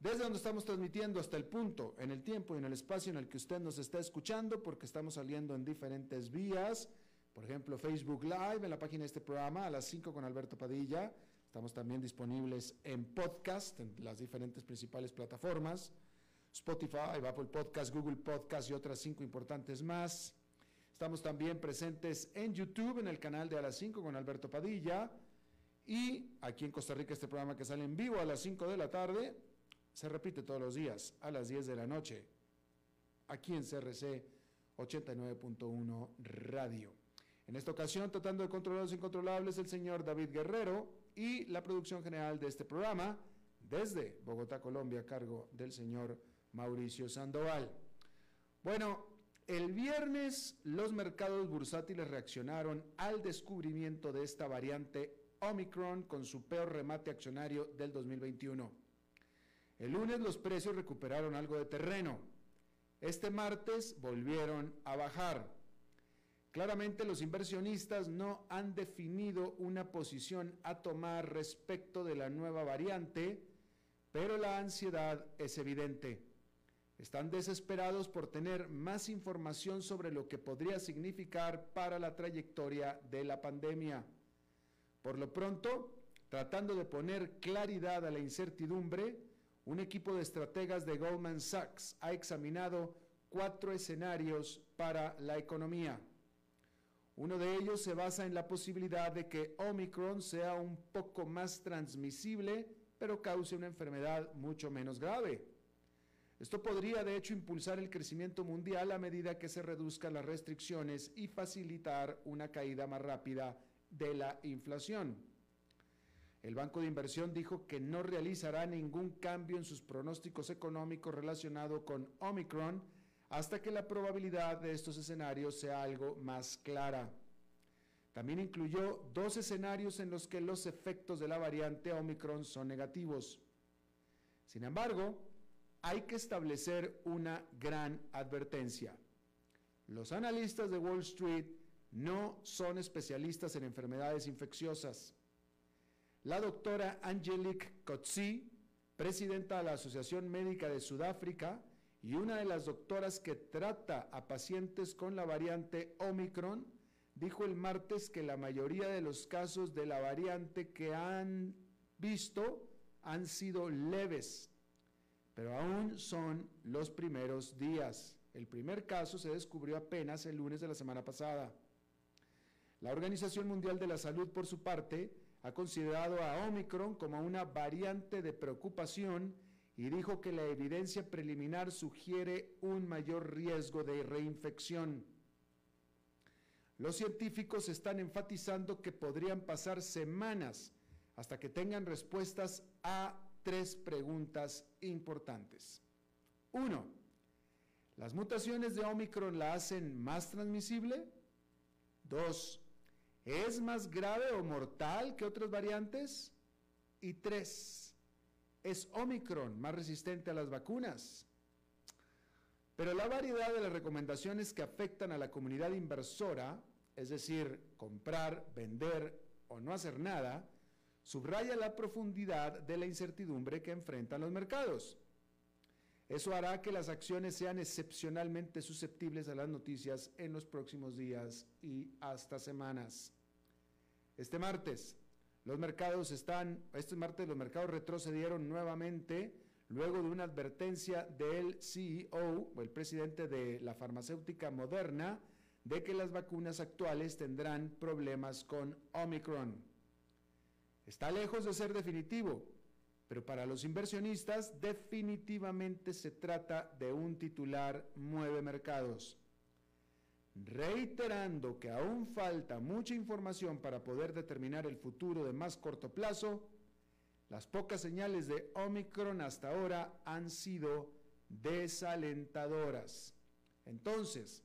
Desde donde estamos transmitiendo hasta el punto, en el tiempo y en el espacio en el que usted nos está escuchando, porque estamos saliendo en diferentes vías. Por ejemplo, Facebook Live, en la página de este programa, a las 5 con Alberto Padilla. Estamos también disponibles en podcast, en las diferentes principales plataformas. Spotify, Apple Podcast, Google Podcast y otras cinco importantes más. Estamos también presentes en YouTube, en el canal de A las 5 con Alberto Padilla. Y aquí en Costa Rica, este programa que sale en vivo a las 5 de la tarde, se repite todos los días a las 10 de la noche, aquí en CRC 89.1 Radio. En esta ocasión, tratando de controlar los incontrolables, el señor David Guerrero y la producción general de este programa, desde Bogotá, Colombia, a cargo del señor Mauricio Sandoval. Bueno, el viernes los mercados bursátiles reaccionaron al descubrimiento de esta variante Omicron con su peor remate accionario del 2021. El lunes los precios recuperaron algo de terreno. Este martes volvieron a bajar. Claramente los inversionistas no han definido una posición a tomar respecto de la nueva variante, pero la ansiedad es evidente. Están desesperados por tener más información sobre lo que podría significar para la trayectoria de la pandemia. Por lo pronto, tratando de poner claridad a la incertidumbre, un equipo de estrategas de Goldman Sachs ha examinado cuatro escenarios para la economía. Uno de ellos se basa en la posibilidad de que Omicron sea un poco más transmisible, pero cause una enfermedad mucho menos grave. Esto podría de hecho impulsar el crecimiento mundial a medida que se reduzcan las restricciones y facilitar una caída más rápida de la inflación. El Banco de Inversión dijo que no realizará ningún cambio en sus pronósticos económicos relacionado con Omicron hasta que la probabilidad de estos escenarios sea algo más clara. También incluyó dos escenarios en los que los efectos de la variante Omicron son negativos. Sin embargo, hay que establecer una gran advertencia. Los analistas de Wall Street no son especialistas en enfermedades infecciosas. La doctora Angelique Kotzi, presidenta de la Asociación Médica de Sudáfrica y una de las doctoras que trata a pacientes con la variante Omicron, dijo el martes que la mayoría de los casos de la variante que han visto han sido leves pero aún son los primeros días. El primer caso se descubrió apenas el lunes de la semana pasada. La Organización Mundial de la Salud, por su parte, ha considerado a Omicron como una variante de preocupación y dijo que la evidencia preliminar sugiere un mayor riesgo de reinfección. Los científicos están enfatizando que podrían pasar semanas hasta que tengan respuestas a tres preguntas importantes. Uno, ¿las mutaciones de Omicron la hacen más transmisible? Dos, ¿es más grave o mortal que otras variantes? Y tres, ¿es Omicron más resistente a las vacunas? Pero la variedad de las recomendaciones que afectan a la comunidad inversora, es decir, comprar, vender o no hacer nada, subraya la profundidad de la incertidumbre que enfrentan los mercados. Eso hará que las acciones sean excepcionalmente susceptibles a las noticias en los próximos días y hasta semanas. Este martes, los mercados están, este martes los mercados retrocedieron nuevamente luego de una advertencia del CEO el presidente de la farmacéutica Moderna de que las vacunas actuales tendrán problemas con Omicron. Está lejos de ser definitivo, pero para los inversionistas definitivamente se trata de un titular mueve mercados. Reiterando que aún falta mucha información para poder determinar el futuro de más corto plazo, las pocas señales de Omicron hasta ahora han sido desalentadoras. Entonces,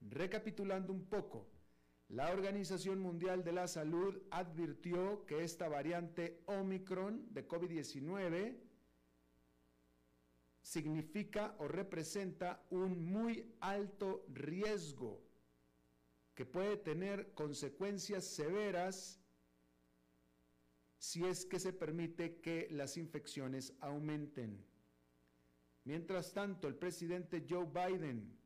recapitulando un poco, la Organización Mundial de la Salud advirtió que esta variante Omicron de COVID-19 significa o representa un muy alto riesgo que puede tener consecuencias severas si es que se permite que las infecciones aumenten. Mientras tanto, el presidente Joe Biden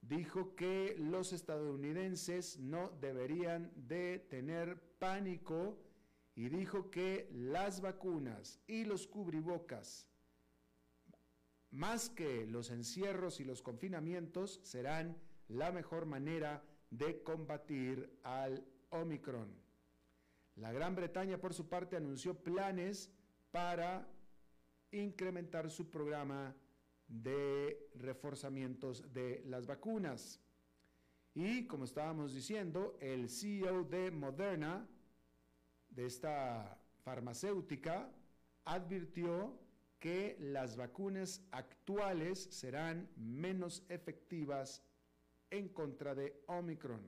dijo que los estadounidenses no deberían de tener pánico y dijo que las vacunas y los cubrebocas, más que los encierros y los confinamientos, serán la mejor manera de combatir al Omicron. La Gran Bretaña, por su parte, anunció planes para incrementar su programa de reforzamientos de las vacunas. Y como estábamos diciendo, el CEO de Moderna, de esta farmacéutica, advirtió que las vacunas actuales serán menos efectivas en contra de Omicron.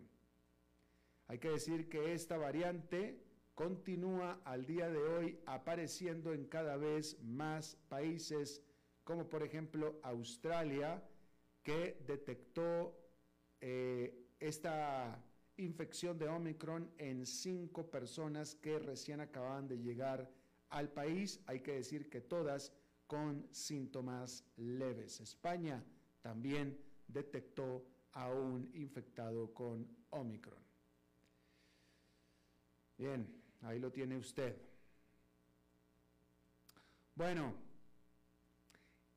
Hay que decir que esta variante continúa al día de hoy apareciendo en cada vez más países, como por ejemplo Australia, que detectó eh, esta infección de Omicron en cinco personas que recién acaban de llegar al país. Hay que decir que todas con síntomas leves. España también detectó a un infectado con Omicron. Bien, Ahí lo tiene usted. Bueno,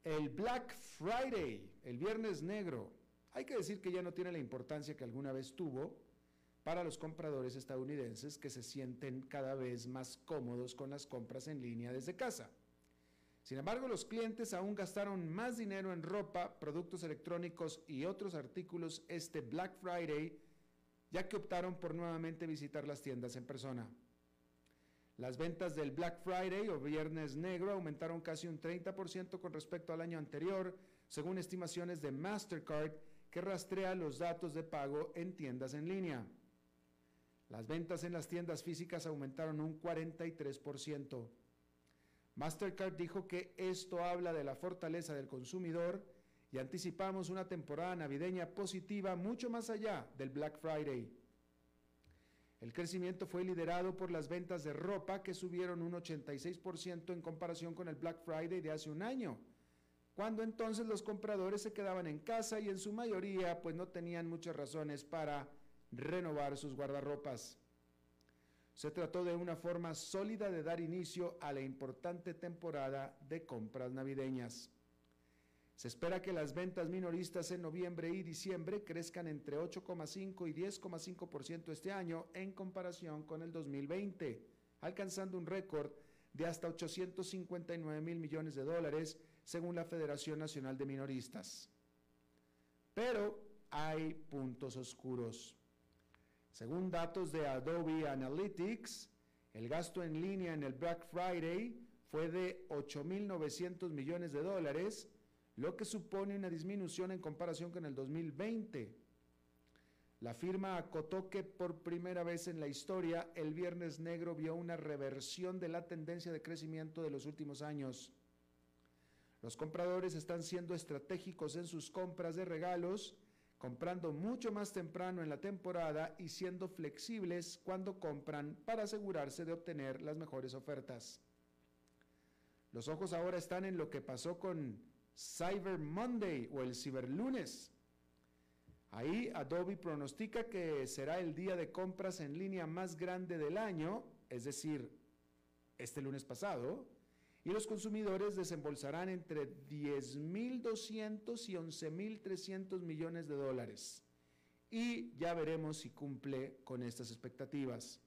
el Black Friday, el Viernes Negro, hay que decir que ya no tiene la importancia que alguna vez tuvo para los compradores estadounidenses que se sienten cada vez más cómodos con las compras en línea desde casa. Sin embargo, los clientes aún gastaron más dinero en ropa, productos electrónicos y otros artículos este Black Friday, ya que optaron por nuevamente visitar las tiendas en persona. Las ventas del Black Friday o Viernes Negro aumentaron casi un 30% con respecto al año anterior, según estimaciones de Mastercard, que rastrea los datos de pago en tiendas en línea. Las ventas en las tiendas físicas aumentaron un 43%. Mastercard dijo que esto habla de la fortaleza del consumidor y anticipamos una temporada navideña positiva mucho más allá del Black Friday. El crecimiento fue liderado por las ventas de ropa que subieron un 86% en comparación con el Black Friday de hace un año, cuando entonces los compradores se quedaban en casa y en su mayoría pues no tenían muchas razones para renovar sus guardarropas. Se trató de una forma sólida de dar inicio a la importante temporada de compras navideñas. Se espera que las ventas minoristas en noviembre y diciembre crezcan entre 8,5 y 10,5% este año en comparación con el 2020, alcanzando un récord de hasta 859 mil millones de dólares, según la Federación Nacional de Minoristas. Pero hay puntos oscuros. Según datos de Adobe Analytics, el gasto en línea en el Black Friday fue de 8.900 millones de dólares, lo que supone una disminución en comparación con el 2020. La firma acotó que por primera vez en la historia el Viernes Negro vio una reversión de la tendencia de crecimiento de los últimos años. Los compradores están siendo estratégicos en sus compras de regalos, comprando mucho más temprano en la temporada y siendo flexibles cuando compran para asegurarse de obtener las mejores ofertas. Los ojos ahora están en lo que pasó con Cyber Monday o el Ciberlunes. Ahí Adobe pronostica que será el día de compras en línea más grande del año, es decir, este lunes pasado, y los consumidores desembolsarán entre 10.200 y 11.300 millones de dólares. Y ya veremos si cumple con estas expectativas.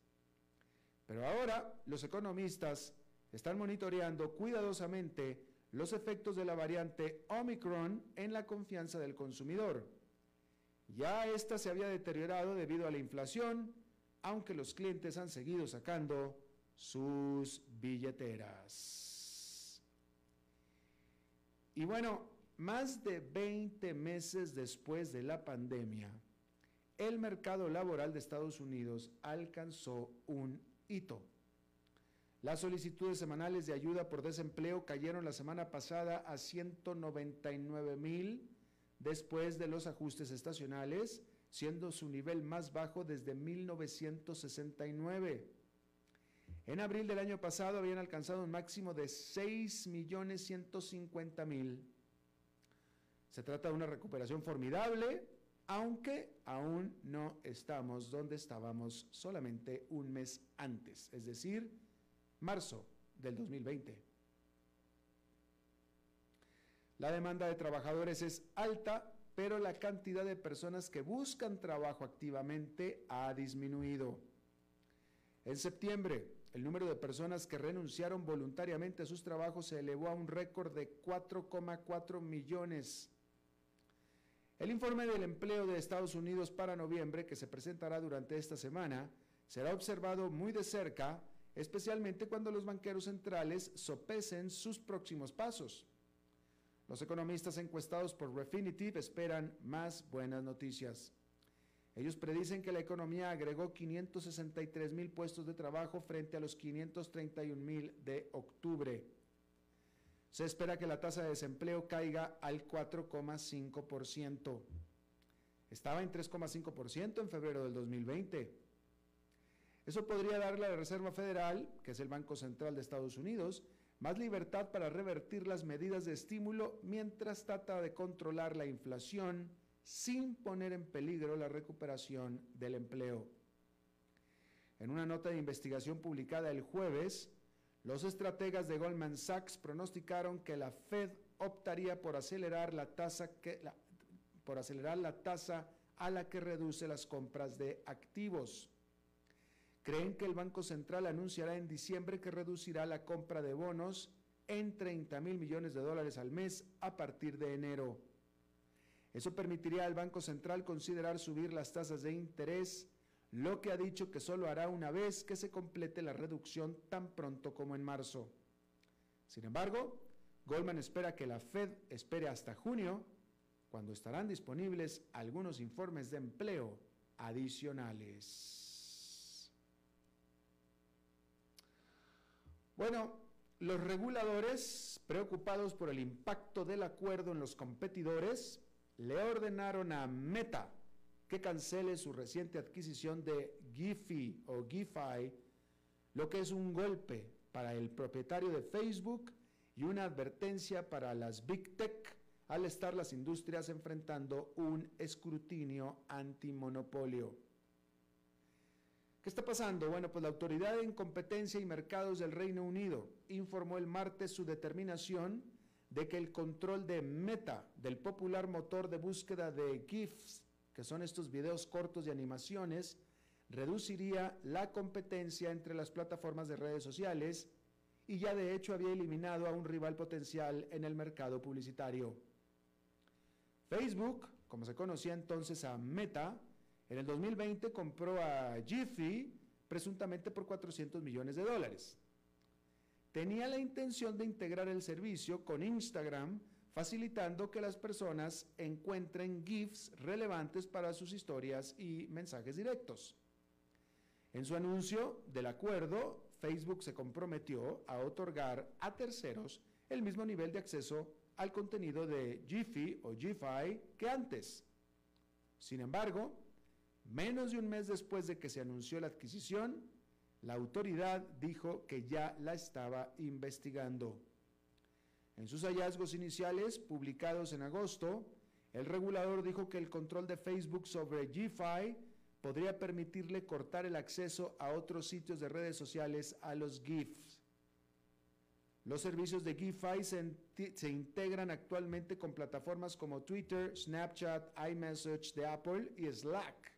Pero ahora los economistas están monitoreando cuidadosamente los efectos de la variante Omicron en la confianza del consumidor. Ya esta se había deteriorado debido a la inflación, aunque los clientes han seguido sacando sus billeteras. Y bueno, más de 20 meses después de la pandemia, el mercado laboral de Estados Unidos alcanzó un hito. Las solicitudes semanales de ayuda por desempleo cayeron la semana pasada a 199 mil después de los ajustes estacionales, siendo su nivel más bajo desde 1969. En abril del año pasado habían alcanzado un máximo de 6.150.000. Se trata de una recuperación formidable, aunque aún no estamos donde estábamos solamente un mes antes, es decir, marzo del 2020. La demanda de trabajadores es alta, pero la cantidad de personas que buscan trabajo activamente ha disminuido. En septiembre, el número de personas que renunciaron voluntariamente a sus trabajos se elevó a un récord de 4,4 millones. El informe del empleo de Estados Unidos para noviembre, que se presentará durante esta semana, será observado muy de cerca especialmente cuando los banqueros centrales sopesen sus próximos pasos. Los economistas encuestados por Refinitiv esperan más buenas noticias. Ellos predicen que la economía agregó 563 mil puestos de trabajo frente a los 531 mil de octubre. Se espera que la tasa de desempleo caiga al 4,5%. Estaba en 3,5% en febrero del 2020. Eso podría darle a la Reserva Federal, que es el Banco Central de Estados Unidos, más libertad para revertir las medidas de estímulo mientras trata de controlar la inflación sin poner en peligro la recuperación del empleo. En una nota de investigación publicada el jueves, los estrategas de Goldman Sachs pronosticaron que la Fed optaría por acelerar la tasa por acelerar la tasa a la que reduce las compras de activos creen que el Banco Central anunciará en diciembre que reducirá la compra de bonos en 30 mil millones de dólares al mes a partir de enero. Eso permitiría al Banco Central considerar subir las tasas de interés, lo que ha dicho que solo hará una vez que se complete la reducción tan pronto como en marzo. Sin embargo, Goldman espera que la Fed espere hasta junio, cuando estarán disponibles algunos informes de empleo adicionales. Bueno, los reguladores, preocupados por el impacto del acuerdo en los competidores, le ordenaron a Meta que cancele su reciente adquisición de Giphy o Giphy, lo que es un golpe para el propietario de Facebook y una advertencia para las Big Tech al estar las industrias enfrentando un escrutinio antimonopolio. ¿Qué está pasando? Bueno, pues la Autoridad en Competencia y Mercados del Reino Unido informó el martes su determinación de que el control de Meta del popular motor de búsqueda de GIFs, que son estos videos cortos de animaciones, reduciría la competencia entre las plataformas de redes sociales y ya de hecho había eliminado a un rival potencial en el mercado publicitario. Facebook, como se conocía entonces a Meta, en el 2020 compró a Jiffy presuntamente por 400 millones de dólares. Tenía la intención de integrar el servicio con Instagram, facilitando que las personas encuentren GIFs relevantes para sus historias y mensajes directos. En su anuncio del acuerdo, Facebook se comprometió a otorgar a terceros el mismo nivel de acceso al contenido de Jiffy o Gify que antes. Sin embargo, menos de un mes después de que se anunció la adquisición, la autoridad dijo que ya la estaba investigando. En sus hallazgos iniciales, publicados en agosto, el regulador dijo que el control de Facebook sobre GFI podría permitirle cortar el acceso a otros sitios de redes sociales a los GIFs. Los servicios de GIFI se, se, integran actualmente con plataformas como Twitter, Snapchat, iMessage de Apple y Slack.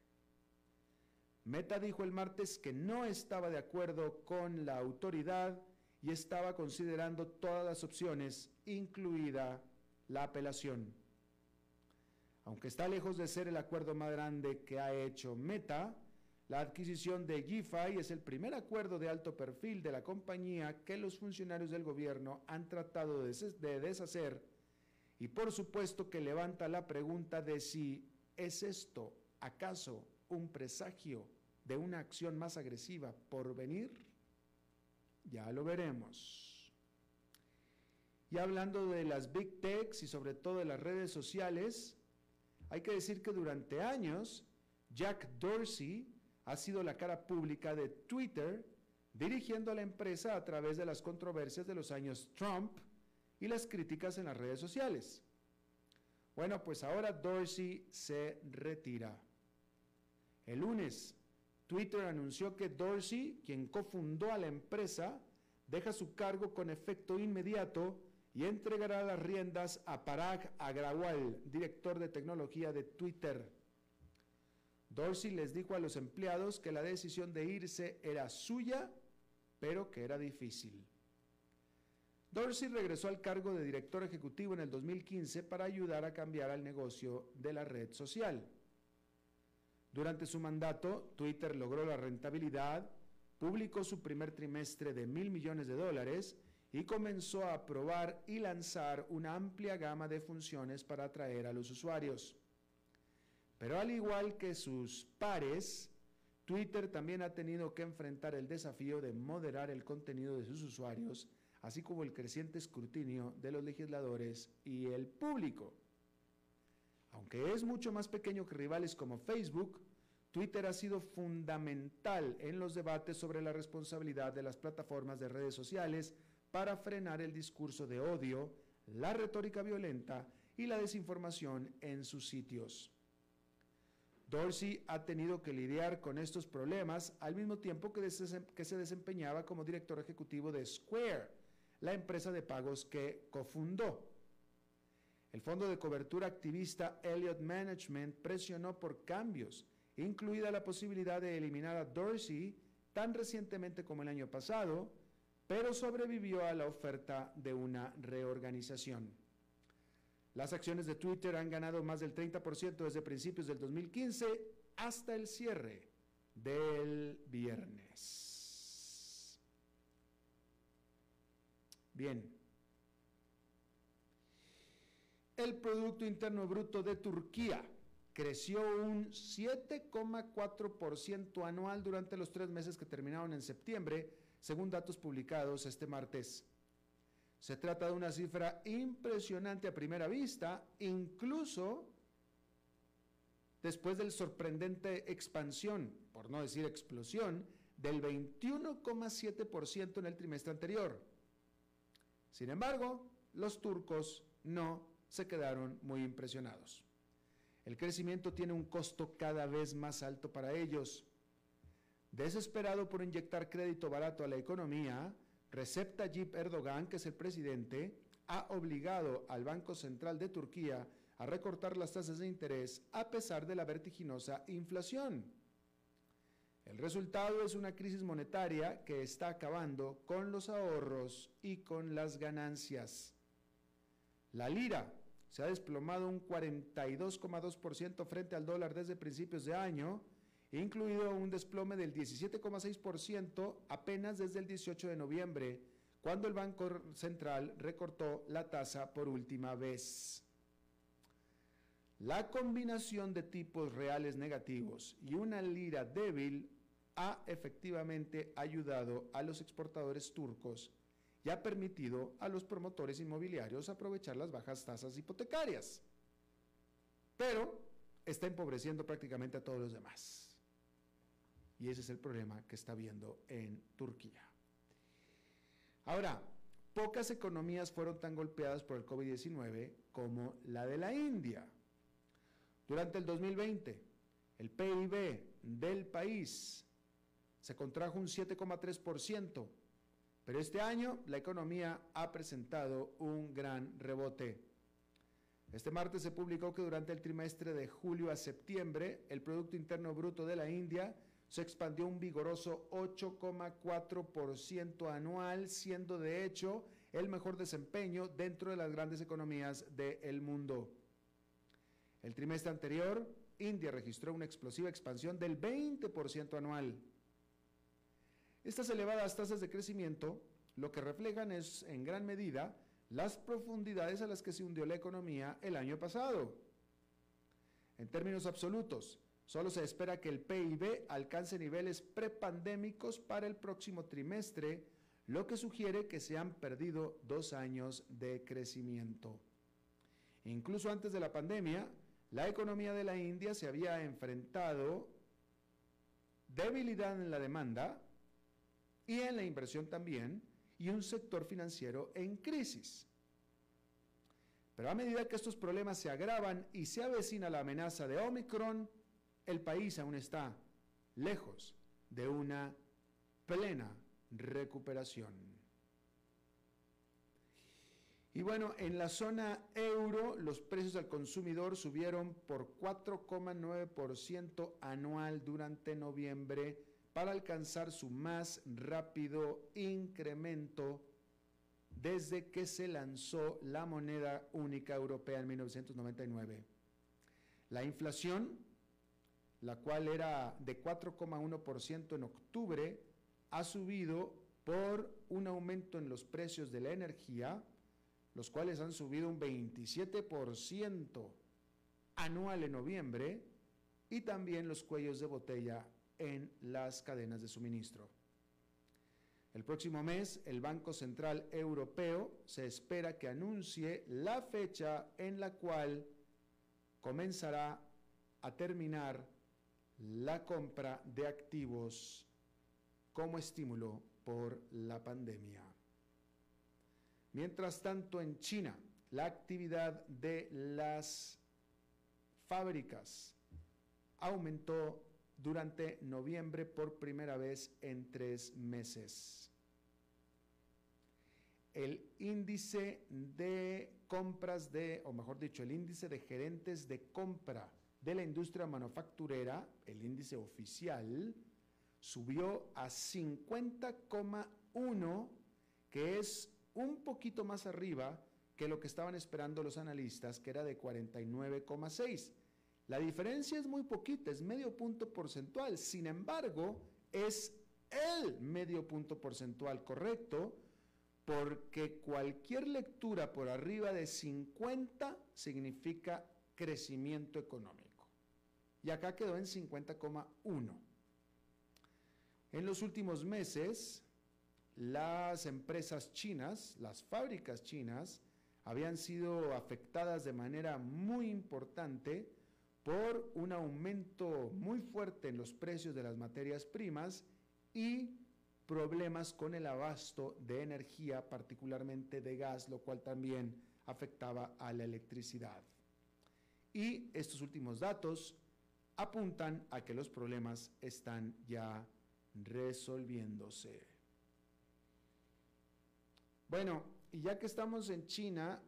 Meta dijo el martes que no estaba de acuerdo con la autoridad y estaba considerando todas las opciones, incluida la apelación. Aunque está lejos de ser el acuerdo más grande que ha hecho Meta, la adquisición de GFI es el primer acuerdo de alto perfil de la compañía que los funcionarios del gobierno han tratado de deshacer y por supuesto que levanta la pregunta de si es esto acaso un presagio de una acción más agresiva por venir. Ya lo veremos. Y hablando de las big techs y sobre todo de las redes sociales, hay que decir que durante años Jack Dorsey ha sido la cara pública de Twitter, dirigiendo a la empresa a través de las controversias de los años Trump y las críticas en las redes sociales. Bueno, pues ahora Dorsey se retira. El lunes, Twitter anunció que Dorsey, quien cofundó a la empresa, deja su cargo con efecto inmediato y entregará las riendas a Parag Agrawal, director de tecnología de Twitter. Dorsey les dijo a los empleados que la decisión de irse era suya, pero que era difícil. Dorsey regresó al cargo de director ejecutivo en el 2015 para ayudar a cambiar al negocio de la red social. Durante su mandato, Twitter logró la rentabilidad, publicó su primer trimestre de mil millones de dólares y comenzó a probar y lanzar una amplia gama de funciones para atraer a los usuarios. Pero al igual que sus pares, Twitter también ha tenido que enfrentar el desafío de moderar el contenido de sus usuarios, así como el creciente escrutinio de los legisladores y el público. Aunque es mucho más pequeño que rivales como Facebook, Twitter ha sido fundamental en los debates sobre la responsabilidad de las plataformas de redes sociales para frenar el discurso de odio, la retórica violenta y la desinformación en sus sitios. Dorsey ha tenido que lidiar con estos problemas al mismo tiempo que, se desempeñaba como director ejecutivo de Square, la empresa de pagos que cofundó. El fondo de cobertura activista Elliott Management presionó por cambios, incluida la posibilidad de eliminar a Dorsey tan recientemente como el año pasado, pero sobrevivió a la oferta de una reorganización. Las acciones de Twitter han ganado más del 30% desde principios del 2015 hasta el cierre del viernes. Bien. El Producto Interno Bruto de Turquía creció un 7,4% anual durante los tres meses que terminaron en septiembre, según datos publicados este martes. Se trata de una cifra impresionante a primera vista, incluso después del sorprendente expansión, por no decir explosión, del 21,7% en el trimestre anterior. Sin embargo, los turcos no se quedaron muy impresionados. El crecimiento tiene un costo cada vez más alto para ellos. Desesperado por inyectar crédito barato a la economía, Recep Tayyip Erdogan, que es el presidente, ha obligado al Banco Central de Turquía a recortar las tasas de interés a pesar de la vertiginosa inflación. El resultado es una crisis monetaria que está acabando con los ahorros y con las ganancias. La lira se ha desplomado un 42,2% frente al dólar desde principios de año, incluido un desplome del 17,6% apenas desde el 18 de noviembre, cuando el Banco Central recortó la tasa por última vez. La combinación de tipos reales negativos y una lira débil ha efectivamente ayudado a los exportadores turcos y ha permitido a los promotores inmobiliarios aprovechar las bajas tasas hipotecarias. Pero está empobreciendo prácticamente a todos los demás. Y ese es el problema que está viendo en Turquía. Ahora, pocas economías fueron tan golpeadas por el COVID-19 como la de la India. Durante el 2020, el PIB del país se contrajo un 7,3%, pero este año la economía ha presentado un gran rebote. Este martes se publicó que durante el trimestre de julio a septiembre, el Producto Interno Bruto de la India se expandió un vigoroso 8,4% anual, siendo de hecho el mejor desempeño dentro de las grandes economías del mundo. El trimestre anterior, India registró una explosiva expansión del 20% anual. Estas elevadas tasas de crecimiento lo que reflejan es en gran medida las profundidades a las que se hundió la economía el año pasado. En términos absolutos, solo se espera que el PIB alcance niveles prepandémicos para el próximo trimestre, lo que sugiere que se han perdido dos años de crecimiento. Incluso antes de la pandemia, la economía de la India se había enfrentado debilidad en la demanda y en la inversión también, y un sector financiero en crisis. Pero a medida que estos problemas se agravan y se avecina la amenaza de Omicron, el país aún está lejos de una plena recuperación. Y bueno, en la zona euro los precios al consumidor subieron por 4,9% anual durante noviembre para alcanzar su más rápido incremento desde que se lanzó la moneda única europea en 1999. La inflación, la cual era de 4,1% en octubre, ha subido por un aumento en los precios de la energía, los cuales han subido un 27% anual en noviembre, y también los cuellos de botella en las cadenas de suministro. El próximo mes, el Banco Central Europeo se espera que anuncie la fecha en la cual comenzará a terminar la compra de activos como estímulo por la pandemia. Mientras tanto, en China, la actividad de las fábricas aumentó durante noviembre por primera vez en tres meses. El índice de compras de, o mejor dicho, el índice de gerentes de compra de la industria manufacturera, el índice oficial, subió a 50,1, que es un poquito más arriba que lo que estaban esperando los analistas, que era de 49,6. La diferencia es muy poquita, es medio punto porcentual. Sin embargo, es el medio punto porcentual correcto porque cualquier lectura por arriba de 50 significa crecimiento económico. Y acá quedó en 50,1. En los últimos meses, las empresas chinas, las fábricas chinas, habían sido afectadas de manera muy importante un aumento muy fuerte en los precios de las materias primas y problemas con el abasto de energía, particularmente de gas, lo cual también afectaba a la electricidad. Y estos últimos datos apuntan a que los problemas están ya resolviéndose. Bueno, y ya que estamos en China,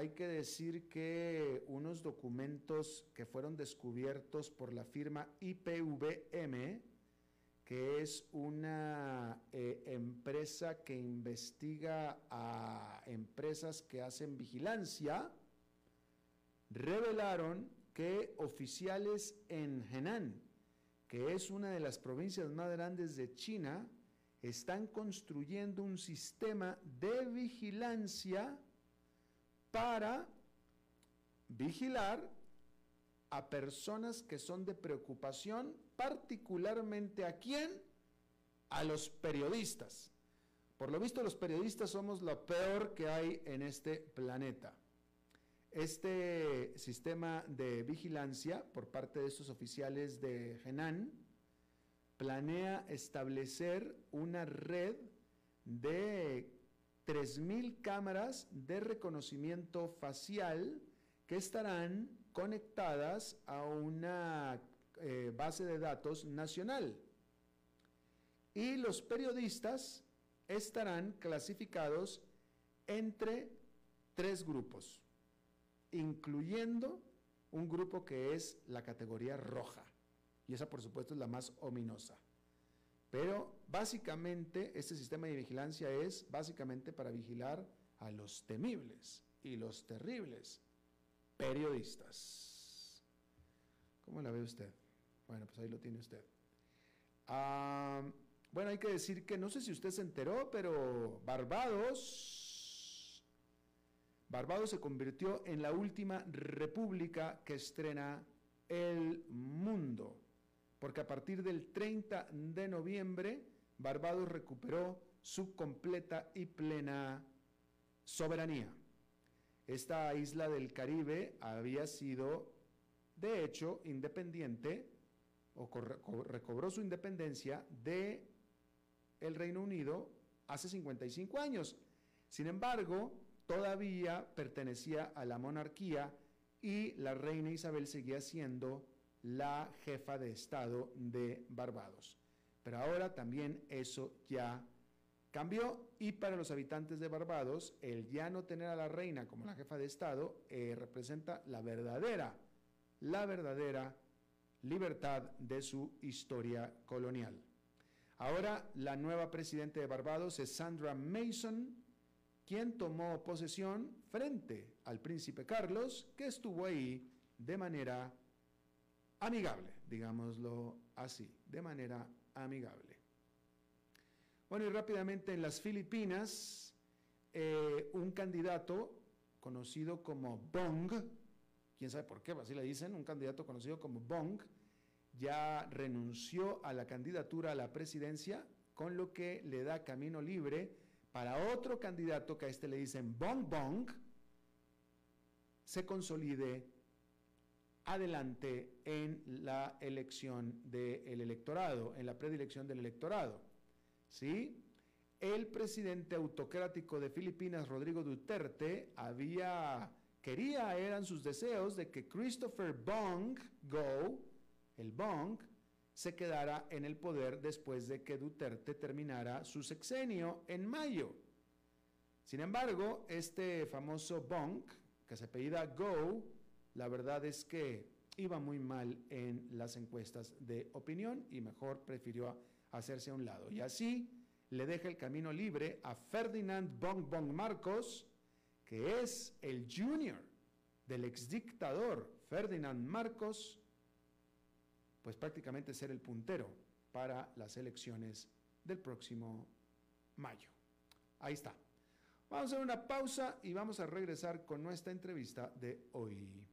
hay que decir que unos documentos que fueron descubiertos por la firma IPVM, que es una eh, empresa que investiga a empresas que hacen vigilancia, revelaron que oficiales en Henan, que es una de las provincias más grandes de China, están construyendo un sistema de vigilancia para vigilar a personas que son de preocupación, particularmente a quién? A los periodistas. Por lo visto los periodistas somos lo peor que hay en este planeta. Este sistema de vigilancia por parte de estos oficiales de Henan planea establecer una red de 3.000 cámaras de reconocimiento facial que estarán conectadas a una eh, base de datos nacional. Y los periodistas estarán clasificados entre tres grupos, incluyendo un grupo que es la categoría roja. Y esa por supuesto es la más ominosa. Pero básicamente este sistema de vigilancia es básicamente para vigilar a los temibles y los terribles periodistas. ¿Cómo la ve usted? Bueno, pues ahí lo tiene usted. bueno, hay que decir que no sé si usted se enteró, pero Barbados, Barbados se convirtió en la última república que estrena el mundo, porque a partir del 30 de noviembre, Barbados recuperó su completa y plena soberanía. Esta isla del Caribe había sido, de hecho, independiente o recobró su independencia de el Reino Unido hace 55 años. Sin embargo, todavía pertenecía a la monarquía y la reina Isabel seguía siendo la jefa de Estado de Barbados. Pero ahora también eso ya cambió y para los habitantes de Barbados, el ya no tener a la reina como la jefa de Estado eh, representa la verdadera, la verdadera libertad de su historia colonial. Ahora la nueva presidenta de Barbados es Sandra Mason, quien tomó posesión frente al príncipe Carlos, que estuvo ahí de manera amigable, digámoslo así, de manera amigable. Bueno, y rápidamente en las Filipinas, eh, un candidato conocido como Bong, quién sabe por qué, así le dicen, un candidato conocido como Bong, ya renunció a la candidatura a la presidencia, con lo que le da camino libre para otro candidato que a este le dicen Bong Bong, se consolide adelante en la elección del electorado, en la predilección del electorado. ¿Sí? El presidente autocrático de Filipinas, Rodrigo Duterte, había quería, eran sus deseos de que Christopher Bong Go, el Bong, se quedara en el poder después de que Duterte terminara su sexenio en mayo. Sin embargo, este famoso Bong, que se apellida Go, la verdad es que iba muy mal en las encuestas de opinión y mejor prefirió hacerse a un lado. Y así le deja el camino libre a Ferdinand Bong Marcos, que es el junior del exdictador Ferdinand Marcos, pues prácticamente ser el puntero para las elecciones del próximo mayo. Ahí está. Vamos a hacer una pausa y vamos a regresar con nuestra entrevista de hoy.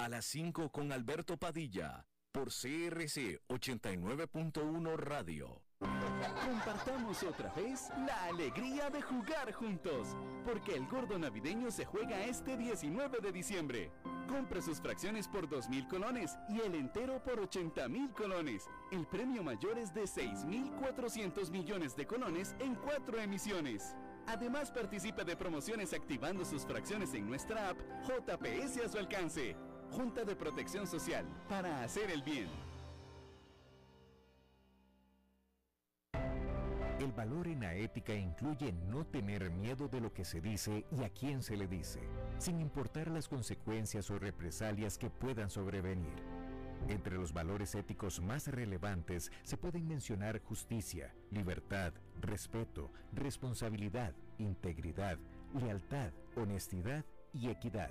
A las 5 con Alberto Padilla, por CRC 89.1 Radio. Compartamos otra vez la alegría de jugar juntos, porque el gordo navideño se juega este 19 de diciembre. Compre sus fracciones por 2.000 colones y el entero por 80.000 colones. El premio mayor es de 6.400 millones de colones en cuatro emisiones. Además participe de promociones activando sus fracciones en nuestra app JPS a su alcance. Junta de Protección Social, para hacer el bien. El valor en la ética incluye no tener miedo de lo que se dice y a quién se le dice, sin importar las consecuencias o represalias que puedan sobrevenir. Entre los valores éticos más relevantes se pueden mencionar justicia, libertad, respeto, responsabilidad, integridad, lealtad, honestidad y equidad.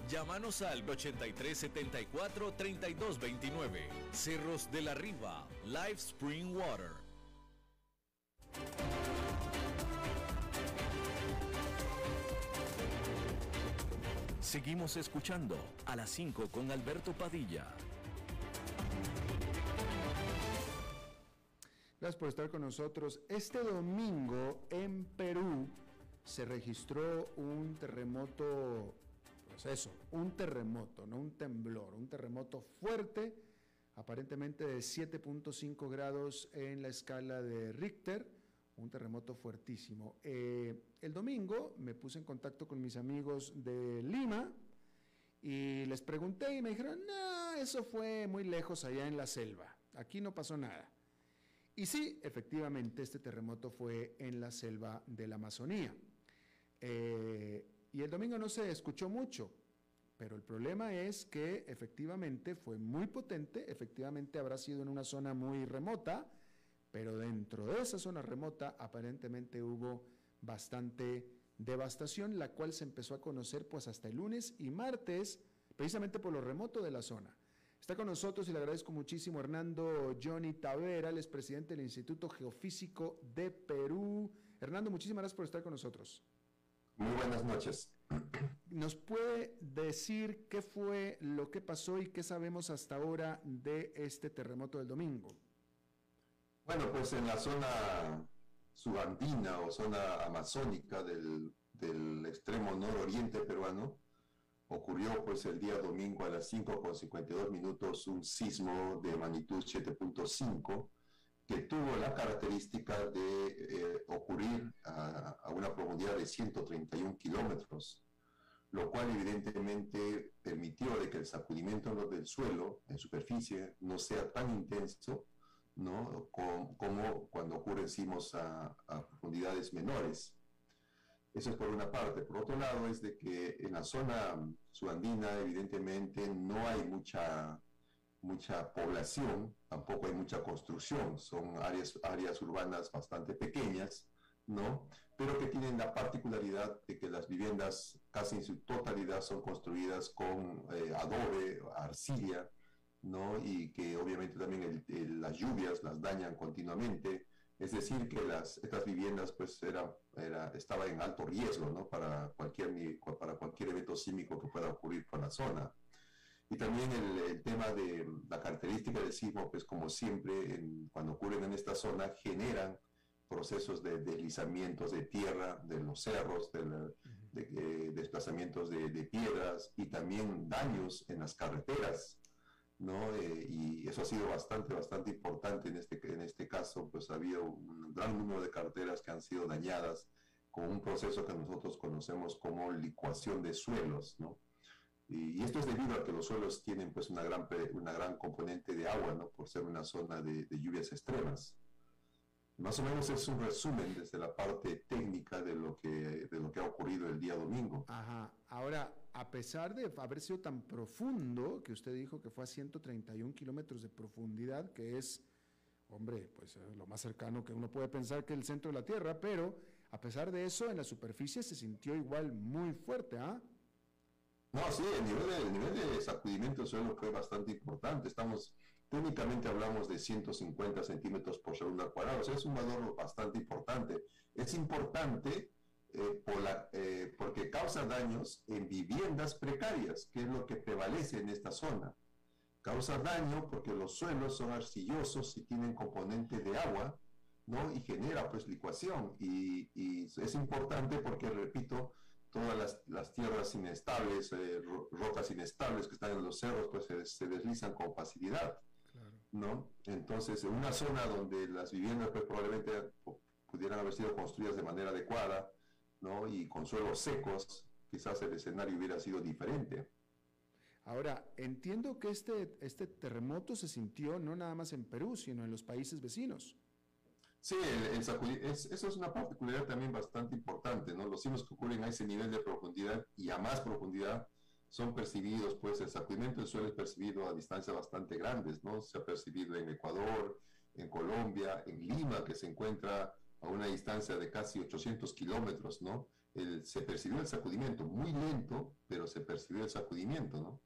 Llámanos al 8374-3229. Cerros de la Riva, Live Spring Water. Seguimos escuchando a las 5 con Alberto Padilla. Gracias por estar con nosotros. Este domingo en Perú se registró un terremoto, pues eso, un terremoto, no un temblor, un terremoto fuerte, aparentemente de 7.5 grados en la escala de Richter un terremoto fuertísimo. Eh, el domingo me puse en contacto con mis amigos de Lima y les pregunté y me dijeron, no, eso fue muy lejos allá en la selva, aquí no pasó nada. Y sí, efectivamente, este terremoto fue en la selva de la Amazonía. Eh, y el domingo no se escuchó mucho, pero el problema es que efectivamente fue muy potente, efectivamente habrá sido en una zona muy remota, pero dentro de esa zona remota aparentemente hubo bastante devastación, la cual se empezó a conocer pues hasta el lunes y martes, precisamente por lo remoto de la zona. Está con nosotros y le agradezco muchísimo Hernando Johnny Tavera, el es presidente del Instituto Geofísico de Perú. Hernando, muchísimas gracias por estar con nosotros. Muy buenas noches. ¿Nos puede decir qué fue lo que pasó y qué sabemos hasta ahora de este terremoto del domingo? Bueno, pues en la zona subandina o zona amazónica del, extremo nororiente peruano, ocurrió pues el día domingo a las 5 con 52 minutos un sismo de magnitud 7.5 que tuvo la característica de eh, ocurrir a, a, una profundidad de 131 kilómetros, lo cual evidentemente permitió de que el sacudimiento del suelo en superficie no sea tan intenso ¿no? como cuando ocurren sismos a, profundidades menores. Eso es por una parte. Por otro lado, es de que en la zona subandina, evidentemente, no hay mucha, mucha población, tampoco hay mucha construcción. Son áreas, áreas urbanas bastante pequeñas, ¿no? Pero que tienen la particularidad de que las viviendas casi en su totalidad son construidas con eh, adobe, arcilla, ¿no? Y que obviamente también las lluvias las dañan continuamente. Es decir, que las, estas viviendas pues era, era, estaba en alto riesgo, ¿no? Para cualquier, para cualquier evento sísmico que pueda ocurrir por la zona. Y también el, tema de la característica del sismo, pues como siempre, cuando ocurren en esta zona, generan procesos de deslizamientos de tierra, de los cerros, de, eh, desplazamientos de, de, piedras y también daños en las carreteras ¿no? Eh, y eso ha sido bastante, bastante importante en este, en este caso, pues ha habido un gran número de carteras que han sido dañadas con un proceso que nosotros conocemos como licuación de suelos, ¿no? Y, esto es debido a que los suelos tienen pues una gran, una gran componente de agua, ¿no? Por ser una zona de, lluvias extremas. Más o menos es un resumen desde la parte técnica de lo que, de lo que ha ocurrido el día domingo. Ajá. Ahora, a pesar de haber sido tan profundo, que usted dijo que fue a 131 kilómetros de profundidad, que es, hombre, pues eh, lo más cercano que uno puede pensar que el centro de la Tierra, pero a pesar de eso, en la superficie se sintió igual muy fuerte, ¿ah? No, sí, el nivel, de, el nivel de sacudimiento del suelo fue bastante importante. Estamos, técnicamente hablamos de 150 centímetros por segundo al o sea, es un valor bastante importante. Es importante eh, por la, eh, porque causa daños en viviendas precarias, que es lo que prevalece en esta zona. Causa daño porque los suelos son arcillosos y tienen componente de agua, ¿no? Y genera pues licuación. Y, es importante porque, repito, todas las, las tierras inestables, eh, rocas inestables que están en los cerros, pues se, deslizan con facilidad, ¿no? Entonces, en una zona donde las viviendas pues probablemente pudieran haber sido construidas de manera adecuada, y con suelos secos, quizás el escenario hubiera sido diferente. Ahora, entiendo que este, este terremoto se sintió no nada más en Perú, sino en los países vecinos. Sí, el, eso es una particularidad también bastante importante, ¿no? Los sismos que ocurren a ese nivel de profundidad y a más profundidad son percibidos, pues el sacudimiento del suelo es percibido a distancias bastante grandes, ¿no? Se ha percibido en Ecuador, en Colombia, en Lima, que se encuentra a una distancia de casi 800 kilómetros, ¿no? se percibió el sacudimiento, muy lento, pero se percibió el sacudimiento, ¿no?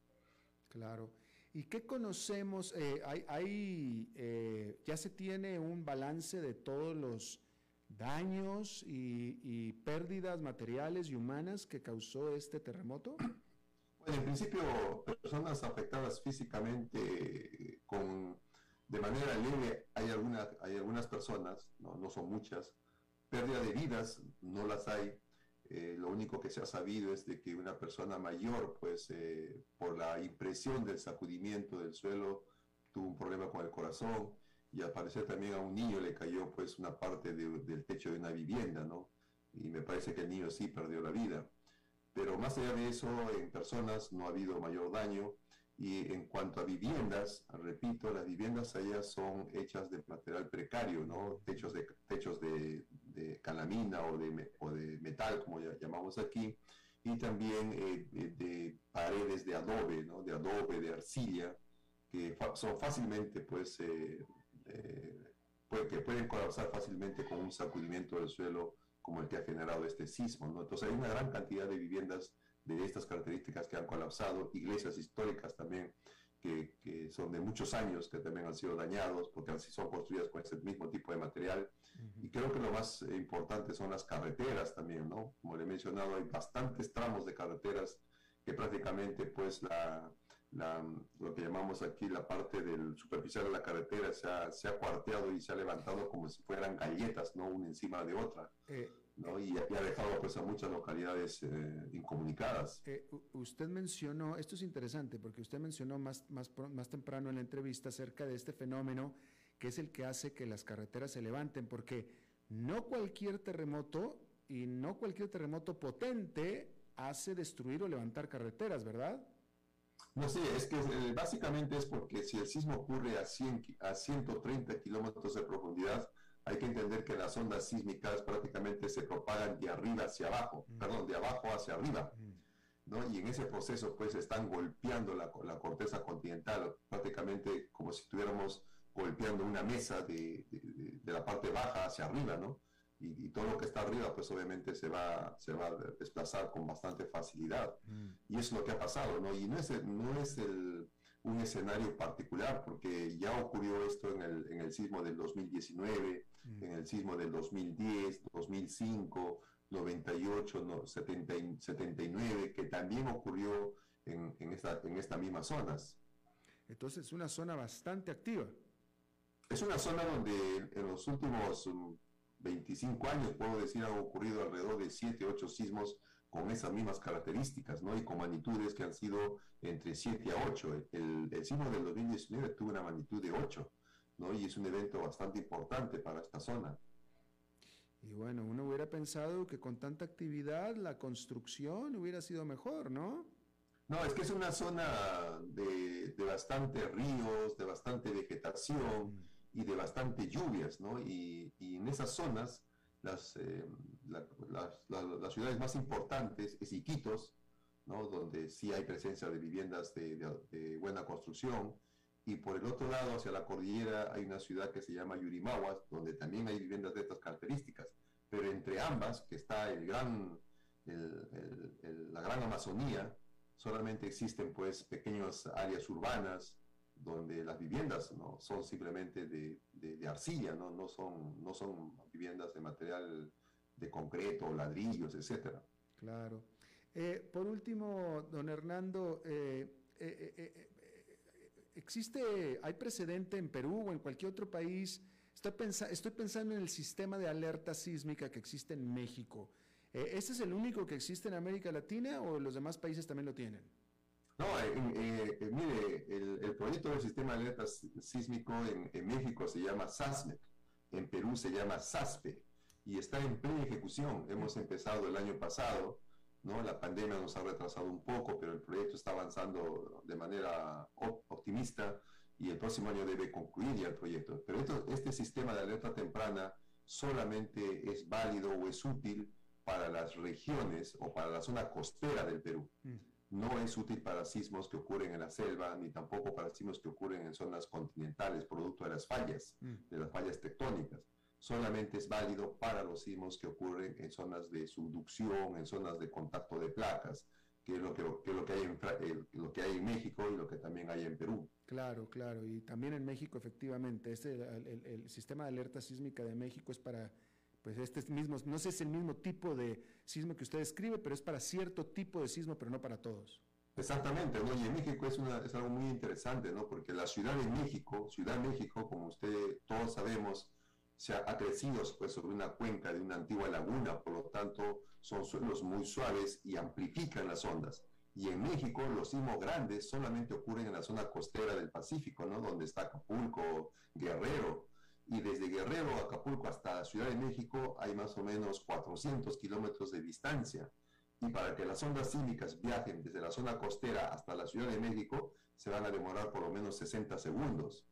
Claro. ¿Y qué conocemos? Eh, hay, eh, ¿Ya se tiene un balance de todos los daños y, pérdidas materiales y humanas que causó este terremoto? Bueno, en principio, personas afectadas físicamente con, de manera leve, hay, alguna, hay algunas personas, no, no son muchas, pérdida de vidas no las hay, eh, lo único que se ha sabido es de que una persona mayor, pues eh, por la impresión del sacudimiento del suelo, tuvo un problema con el corazón y al parecer también a un niño le cayó pues una parte del techo de una vivienda, ¿no? Y me parece que el niño sí perdió la vida. Pero más allá de eso, en personas no ha habido mayor daño. Y en cuanto a viviendas, repito, las viviendas allá son hechas de material precario, ¿no? Techos de, techos de, de calamina o de, o de metal, como ya llamamos aquí, y también eh, de paredes de adobe, ¿no? De adobe, de arcilla, que son fácilmente, pues, eh, eh, que pueden colapsar fácilmente con un sacudimiento del suelo como el que ha generado este sismo, ¿no? Entonces hay una gran cantidad de viviendas de estas características que han colapsado, iglesias históricas también que, que, son de muchos años, que también han sido dañados porque han, son construidas con ese mismo tipo de material. Y creo que lo más importante son las carreteras también, ¿no? Como le he mencionado, hay bastantes tramos de carreteras que prácticamente pues la, la, lo que llamamos aquí la parte del superficial de la carretera se ha, se ha cuarteado y se ha levantado como si fueran galletas, ¿no? Una encima de otra. Eh, ¿no? Y, ha dejado pues a muchas localidades eh, incomunicadas. Eh, usted mencionó, esto es interesante porque usted mencionó más, más, más temprano en la entrevista acerca de este fenómeno que es el que hace que las carreteras se levanten, porque no cualquier terremoto y no cualquier terremoto potente hace destruir o levantar carreteras, ¿verdad? No sé, es que eh, básicamente es porque si el sismo ocurre a, 100, a 130 kilómetros de profundidad, hay que entender que las ondas sísmicas prácticamente se propagan de arriba hacia abajo, mm. perdón, de abajo hacia arriba. Mm. ¿no? Y en ese proceso pues están golpeando la, la corteza continental, prácticamente como si tuviéramos golpeando una mesa de, la parte baja hacia arriba, ¿no? Y, todo lo que está arriba, pues obviamente se va, se va a desplazar con bastante facilidad. Mm. Y eso es lo que ha pasado, ¿no? Y no es, no es el, un escenario particular, porque ya ocurrió esto en el, en el sismo del 2019, mm. en el sismo del 2010, 2005, 98, no, 79, que también ocurrió en, en, esta, en estas mismas zonas. Entonces, es una zona bastante activa. Es una zona donde en los últimos 25 um, años, puedo decir, han ocurrido alrededor de 7, 8 sismos con esas mismas características, ¿no? Y con magnitudes que han sido entre 7 a 8. El, el sismo del 2019 tuvo una magnitud de 8, ¿no? Y es un evento bastante importante para esta zona. Y bueno, uno hubiera pensado que con tanta actividad la construcción hubiera sido mejor, ¿no? No, es que es una zona de, de bastante ríos, de bastante vegetación y de bastante lluvias, ¿no? Y, en esas zonas, las, eh, las ciudades más importantes es Iquitos, ¿no? Donde sí hay presencia de viviendas de, buena construcción. Y por el otro lado, hacia la cordillera, hay una ciudad que se llama Yurimaguas, donde también hay viviendas de estas características. Pero entre ambas, que está el gran, la gran Amazonía, solamente existen pues pequeñas áreas urbanas donde las viviendas no son simplemente de, de, arcilla, ¿no? No, son, no son viviendas de material de concreto, ladrillos, etcétera. Claro. Eh, por último, don Hernando, eh, eh, ¿existe, hay precedente en Perú o en cualquier otro país? Estoy, pensando en el sistema de alerta sísmica que existe en México. ¿Este es el único que existe en América Latina o los demás países también lo tienen? No, eh, eh, mire, el, proyecto del sistema de alerta sísmico en, México se llama SASMEC, en Perú se llama SASPE y está en plena ejecución. Hemos empezado el año pasado, ¿no? La pandemia nos ha retrasado un poco, pero el proyecto está avanzando de manera optimista y el próximo año debe concluir ya el proyecto. Pero este sistema de alerta temprana solamente es válido o es útil para las regiones o para la zona costera del Perú. Mm. No es útil para sismos que ocurren en la selva, ni tampoco para sismos que ocurren en zonas continentales, producto de las fallas, mm. de las fallas tectónicas. Solamente es válido para los sismos que ocurren en zonas de subducción, en zonas de contacto de placas, que es lo que, lo, que hay en, eh, lo que hay en México y lo que también hay en Perú. Claro, claro, y también en México efectivamente, este, el, el, sistema de alerta sísmica de México es para, pues este mismo, no sé si es el mismo tipo de sismo que usted describe, pero es para cierto tipo de sismo, pero no para todos. Exactamente, ¿no? y en México es, una, es algo muy interesante, ¿no? porque la Ciudad de México, Ciudad de México, como usted todos sabemos, se ha, crecido pues, sobre una cuenca de una antigua laguna, por lo tanto son suelos muy suaves y amplifican las ondas. Y en México los sismos grandes solamente ocurren en la zona costera del Pacífico, ¿no? donde está Acapulco, Guerrero. Y desde Guerrero, Acapulco hasta la Ciudad de México hay más o menos 400 kilómetros de distancia. Y para que las ondas sísmicas viajen desde la zona costera hasta la Ciudad de México, se van a demorar por lo menos 60 segundos.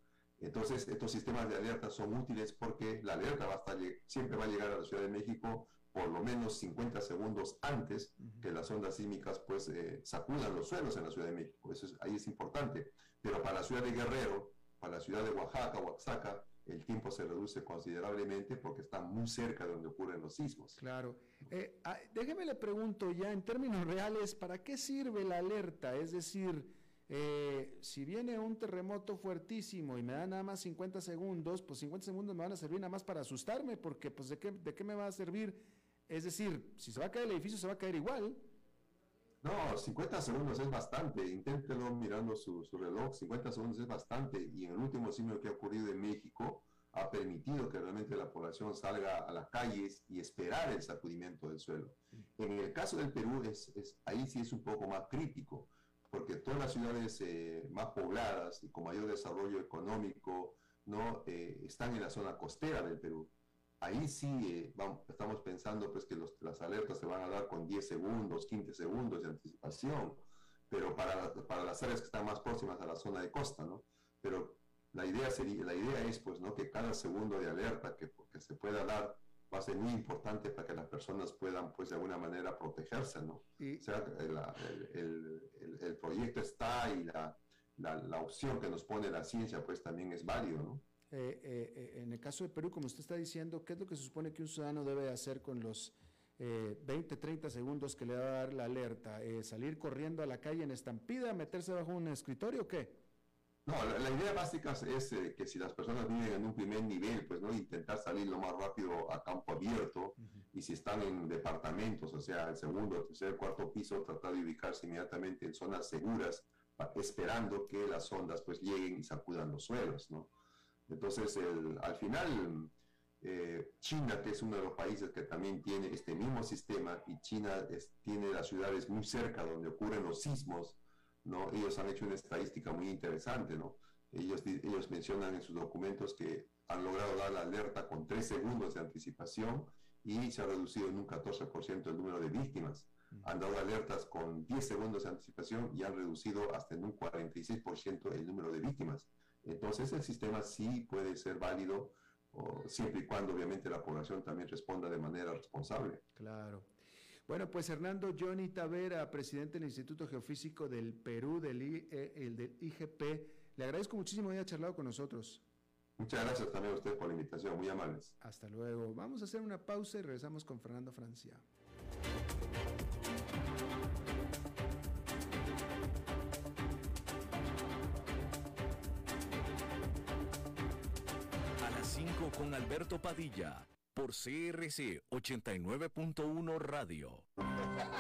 Entonces, estos sistemas de alerta son útiles porque la alerta va a estar, siempre va a llegar a la Ciudad de México por lo menos 50 segundos antes que las ondas sísmicas pues eh, sacudan los suelos en la Ciudad de México. Eso ahí es importante. Pero para la ciudad de Guerrero, para la ciudad de Oaxaca, Oaxaca, el tiempo se reduce considerablemente porque está muy cerca de donde ocurren los sismos. Claro. Eh, ah, déjeme le pregunto ya en términos reales, ¿para qué sirve la alerta? Es decir, eh, si viene un terremoto fuertísimo y me da nada más 50 segundos, pues 50 segundos me van a servir nada más para asustarme, porque pues de qué, de qué me va a servir. Es decir, si se va a caer el edificio, se va a caer igual. No, 50 segundos es bastante. Inténtelo mirando su, reloj. 50 segundos es bastante. Y en el último signo que ha ocurrido en México, ha permitido que realmente la población salga a las calles y esperar el sacudimiento del suelo. En el caso del Perú, es, ahí sí es un poco más crítico porque todas las ciudades eh, más pobladas y con mayor desarrollo económico no eh, están en la zona costera del Perú. Ahí sí eh, vamos, estamos pensando pues que las alertas se van a dar con 10 segundos, 15 segundos de anticipación, pero para, para las áreas que están más próximas a la zona de costa, ¿no? Pero la idea, sería, la idea es pues, ¿no? que cada segundo de alerta que, que se pueda dar va a ser muy importante para que las personas puedan, pues, de alguna manera protegerse, ¿no? o sea, el, el, proyecto está y la, la, opción que nos pone la ciencia, pues, también es válido, ¿no? Eh, eh, eh, en el caso de Perú, como usted está diciendo, ¿qué es lo que se supone que un ciudadano debe hacer con los 20, 30 segundos que le va a dar la alerta? ¿Salir corriendo a la calle en estampida, meterse bajo un escritorio o qué? No, la, idea básica es eh, que si las personas viven en un primer nivel, pues no intentar salir lo más rápido a campo abierto y si están en departamentos, o sea, el segundo, tercer, cuarto piso, tratar de ubicarse inmediatamente en zonas seguras, esperando que las ondas pues lleguen y sacudan los suelos, ¿no? Entonces, el, al final, eh, China, que es uno de los países que también tiene este mismo sistema, y China tiene las ciudades muy cerca donde ocurren los sismos, ¿no? Ellos han hecho una estadística muy interesante, ¿no? Ellos, ellos mencionan en sus documentos que han logrado dar la alerta con tres segundos de anticipación y se ha reducido en un 14% el número de víctimas. Han dado alertas con 10 segundos de anticipación y han reducido hasta en un 46% el número de víctimas. Entonces el sistema sí puede ser válido siempre y cuando obviamente la población también responda de manera responsable. Claro. Bueno, pues Hernando Johnny Tavera, presidente del Instituto Geofísico del Perú, del, eh, el del IGP, le agradezco muchísimo que haya charlado con nosotros. Muchas gracias también a usted por la invitación, muy amables. Hasta luego. Vamos a hacer una pausa y regresamos con Fernando Francia. A las 5 con Alberto Padilla por CRC 89.1 Radio.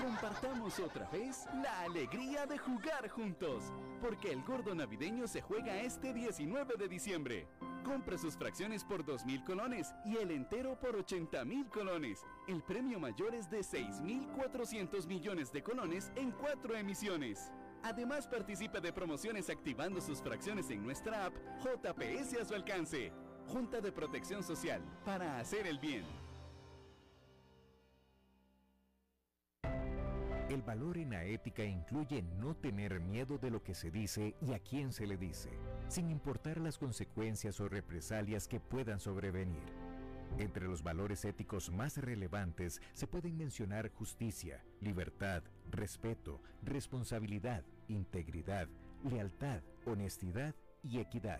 Compartamos otra vez la alegría de jugar juntos, porque el gordo navideño se juega este 19 de diciembre. Compre sus fracciones por 2.000 colones y el entero por 80.000 colones. El premio mayor es de 6.400 millones de colones en cuatro emisiones. Además participe de promociones activando sus fracciones en nuestra app JPS a su alcance. Junta de Protección Social, para hacer el bien. El valor en la ética incluye no tener miedo de lo que se dice y a quién se le dice, sin importar las consecuencias o represalias que puedan sobrevenir. Entre los valores éticos más relevantes se pueden mencionar justicia, libertad, respeto, responsabilidad, integridad, lealtad, honestidad y equidad.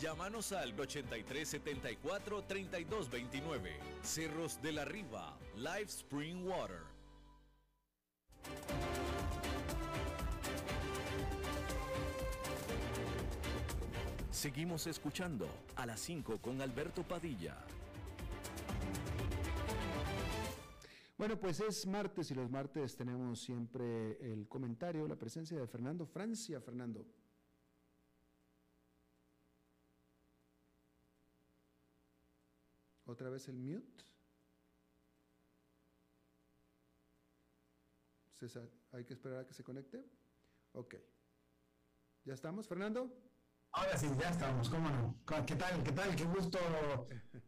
Llámanos al 8374-3229. Cerros de la Riva, Live Spring Water. Seguimos escuchando a las 5 con Alberto Padilla. Bueno, pues es martes y los martes tenemos siempre el comentario, la presencia de Fernando Francia. Fernando. Otra vez el mute. César, hay que esperar a que se conecte. Ok. ¿Ya estamos, Fernando? Ahora sí, ya estamos, ¿cómo no? ¿Qué tal? ¿Qué tal? Qué gusto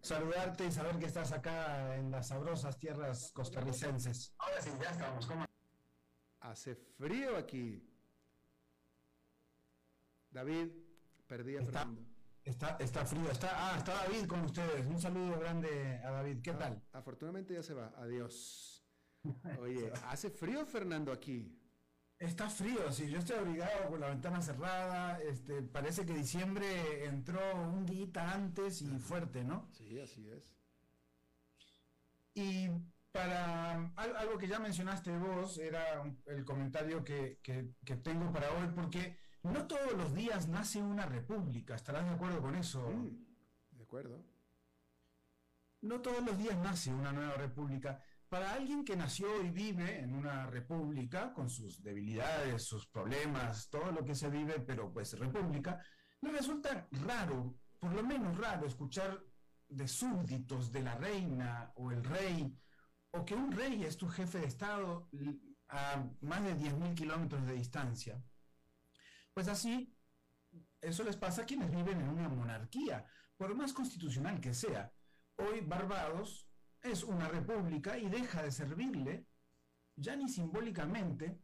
saludarte y saber que estás acá en las sabrosas tierras costarricenses. Ahora sí, ya estamos, ¿cómo no? Hace frío aquí. David, perdí a Fernando. Está, está frío, está, ah, está David con ustedes. Un saludo grande a David. ¿Qué Ah, tal? Afortunadamente ya se va. Adiós. Oye, hace frío, Fernando, aquí. Está frío, sí, yo estoy abrigado con la ventana cerrada, este, parece que diciembre entró un día antes y fuerte, ¿no? Sí, así es. Y para al- algo que ya mencionaste vos, era el comentario que, que- que tengo para hoy, porque no todos los días nace una república, ¿estarás de acuerdo con eso? Mm, de acuerdo. No todos los días nace una nueva república. Para alguien que nació y vive en una república, con sus debilidades, sus problemas, todo lo que se vive, pero pues república, le resulta raro, por lo menos raro, escuchar de súbditos de la reina o el rey, o que un rey es tu jefe de Estado a más de 10.000 kilómetros de distancia. Pues así, eso les pasa a quienes viven en una monarquía, por más constitucional que sea. Hoy Barbados es una república y deja de servirle, ya ni simbólicamente,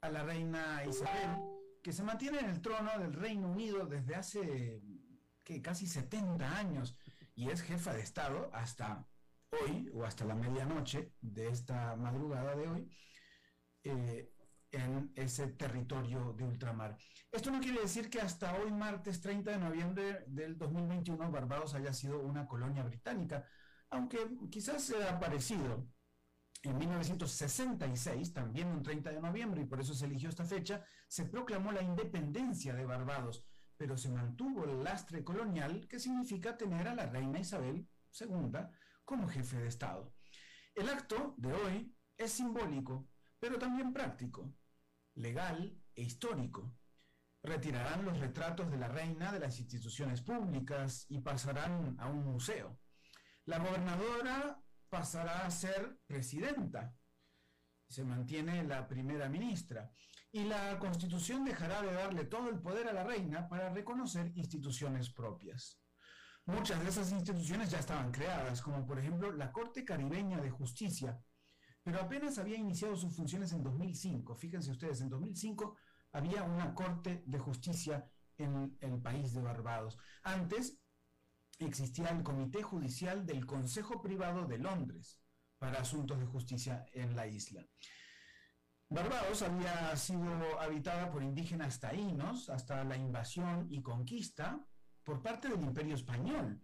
a la reina Isabel, que se mantiene en el trono del Reino Unido desde hace casi 70 años y es jefa de Estado hasta hoy o hasta la medianoche de esta madrugada de hoy eh, en ese territorio de ultramar. Esto no quiere decir que hasta hoy, martes 30 de noviembre del 2021, Barbados haya sido una colonia británica, aunque quizás sea parecido. En 1966, también un 30 de noviembre, y por eso se eligió esta fecha, se proclamó la independencia de Barbados, pero se mantuvo el lastre colonial que significa tener a la reina Isabel II como jefe de Estado. El acto de hoy es simbólico, pero también práctico, legal e histórico. Retirarán los retratos de la reina de las instituciones públicas y pasarán a un museo. La gobernadora pasará a ser presidenta. Se mantiene la primera ministra. Y la constitución dejará de darle todo el poder a la reina para reconocer instituciones propias. Muchas de esas instituciones ya estaban creadas, como por ejemplo la Corte Caribeña de Justicia, pero apenas había iniciado sus funciones en 2005. Fíjense ustedes, en 2005 había una Corte de Justicia en el país de Barbados. Antes existía el Comité Judicial del Consejo Privado de Londres para asuntos de justicia en la isla. Barbados había sido habitada por indígenas taínos hasta la invasión y conquista por parte del Imperio Español.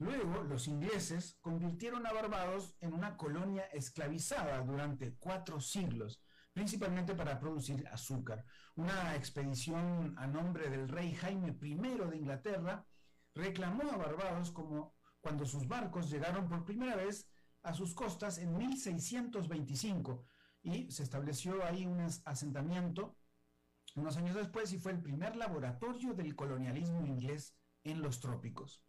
Luego, los ingleses convirtieron a Barbados en una colonia esclavizada durante cuatro siglos, principalmente para producir azúcar. Una expedición a nombre del rey Jaime I de Inglaterra reclamó a Barbados como cuando sus barcos llegaron por primera vez a sus costas en 1625 y se estableció ahí un asentamiento unos años después y fue el primer laboratorio del colonialismo inglés en los trópicos.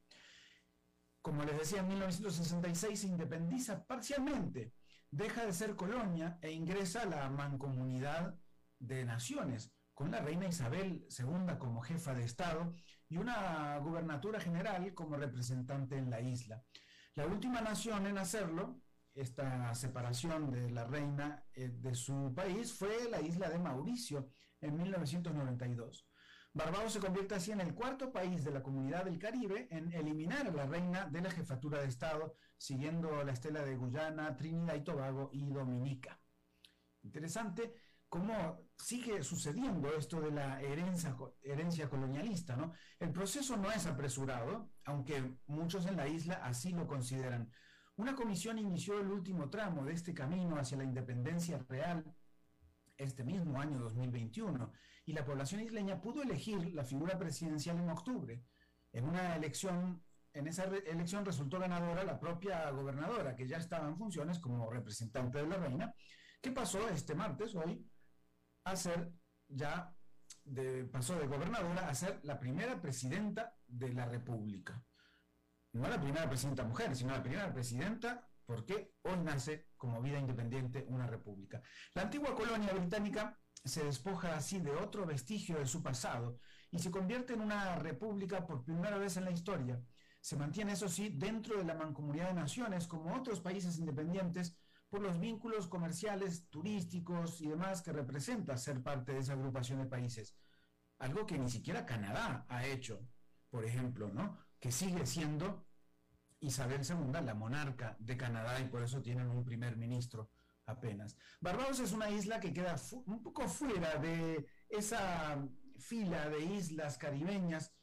Como les decía, en 1966 se independiza parcialmente, deja de ser colonia e ingresa a la mancomunidad de naciones, con la reina Isabel II como jefa de Estado y una gubernatura general como representante en la isla. La última nación en hacerlo, esta separación de la reina eh, de su país, fue la isla de Mauricio en 1992. Barbados se convierte así en el cuarto país de la comunidad del Caribe en eliminar a la reina de la jefatura de Estado, siguiendo la estela de Guyana, Trinidad y Tobago y Dominica. Interesante cómo sigue sucediendo esto de la herencia, herencia colonialista, ¿no? El proceso no es apresurado, aunque muchos en la isla así lo consideran. Una comisión inició el último tramo de este camino hacia la independencia real este mismo año 2021 y la población isleña pudo elegir la figura presidencial en octubre. En una elección, en esa elección resultó ganadora la propia gobernadora, que ya estaba en funciones como representante de la reina, que pasó este martes, hoy, a ser ya, de, pasó de gobernadora a ser la primera presidenta de la República. No la primera presidenta mujer, sino la primera presidenta porque hoy nace como vida independiente una república. La antigua colonia británica se despoja así de otro vestigio de su pasado y se convierte en una república por primera vez en la historia. Se mantiene, eso sí, dentro de la mancomunidad de naciones, como otros países independientes, por los vínculos comerciales, turísticos y demás que representa ser parte de esa agrupación de países. Algo que ni siquiera Canadá ha hecho, por ejemplo, ¿no? Que sigue siendo Isabel II, la monarca de Canadá, y por eso tienen un primer ministro apenas. Barbados es una isla que queda un poco fuera de esa fila de islas caribeñas,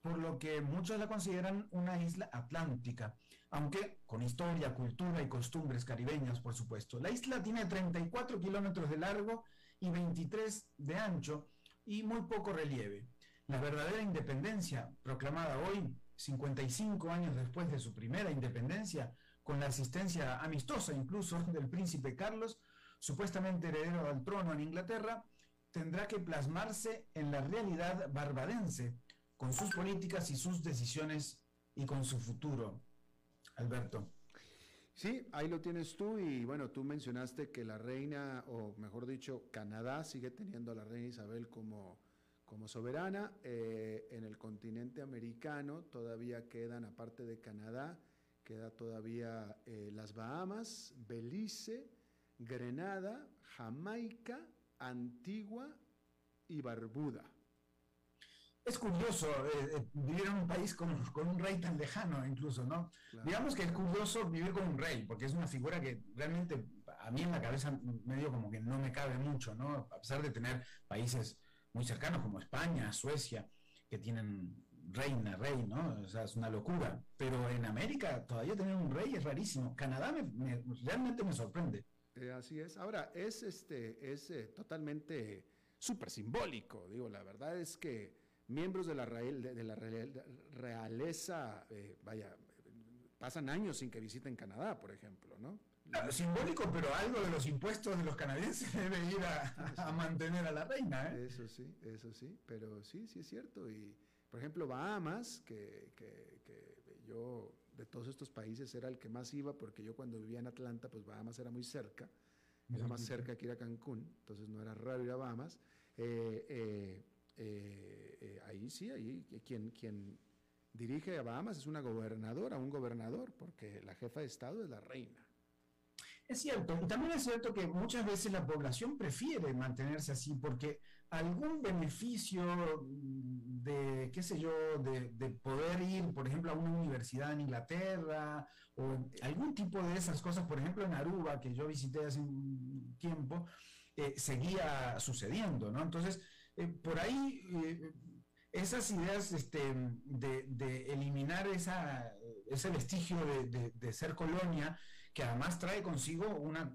por lo que muchos la consideran una isla atlántica, aunque con historia, cultura y costumbres caribeñas, por supuesto. La isla tiene 34 kilómetros de largo y 23 de ancho y muy poco relieve. La verdadera independencia, proclamada hoy 55 años después de su primera independencia, con la asistencia amistosa incluso del príncipe Carlos, supuestamente heredero al trono en Inglaterra, tendrá que plasmarse en la realidad barbadense, con sus políticas y sus decisiones y con su futuro. Alberto. Sí, ahí lo tienes tú y bueno, tú mencionaste que la reina, o mejor dicho, Canadá sigue teniendo a la reina Isabel como como soberana. Eh, en el continente americano todavía quedan, aparte de Canadá, queda todavía eh, las Bahamas, Belice, Grenada, Jamaica, Antigua y Barbuda. Es curioso eh, vivir en un país con, un rey tan lejano, incluso, ¿no? Digamos que es curioso vivir con un rey, porque es una figura que realmente a mí en la cabeza medio como que no me cabe mucho, ¿no? A pesar de tener países muy cercanos como España, Suecia, que tienen reina, rey, ¿no? O sea, es una locura. Pero en América todavía tener un rey es rarísimo. Canadá me, realmente me sorprende. Eh, así es. Ahora, es, este, es eh, totalmente súper simbólico. Digo, la verdad es que miembros de la, de, la realeza, eh, vaya, pasan años sin que visiten Canadá, por ejemplo, ¿no? simbólico, pero algo de los impuestos de los canadienses debe ir a, mantener a la reina. ¿eh? Eso sí, eso sí, pero sí, sí es cierto. Y, por ejemplo, Bahamas, que, que, que, yo de todos estos países era el que más iba, porque yo cuando vivía en Atlanta, pues Bahamas era muy cerca, era más cerca que ir a Cancún, entonces no era raro ir a Bahamas. Eh, eh, eh, ahí sí, ahí quien, quien dirige a Bahamas es una gobernadora, un gobernador, porque la jefa de Estado es la reina. Es cierto, y también es cierto que muchas veces la población prefiere mantenerse así porque algún beneficio de, qué sé yo, de, poder ir, por ejemplo, a una universidad en Inglaterra o algún tipo de esas cosas, por ejemplo, en Aruba, que yo visité hace un tiempo, eh, seguía sucediendo, ¿no? Entonces, eh, por ahí, eh, esas ideas este, de, eliminar esa, ese vestigio de ser colonia, que además trae consigo una,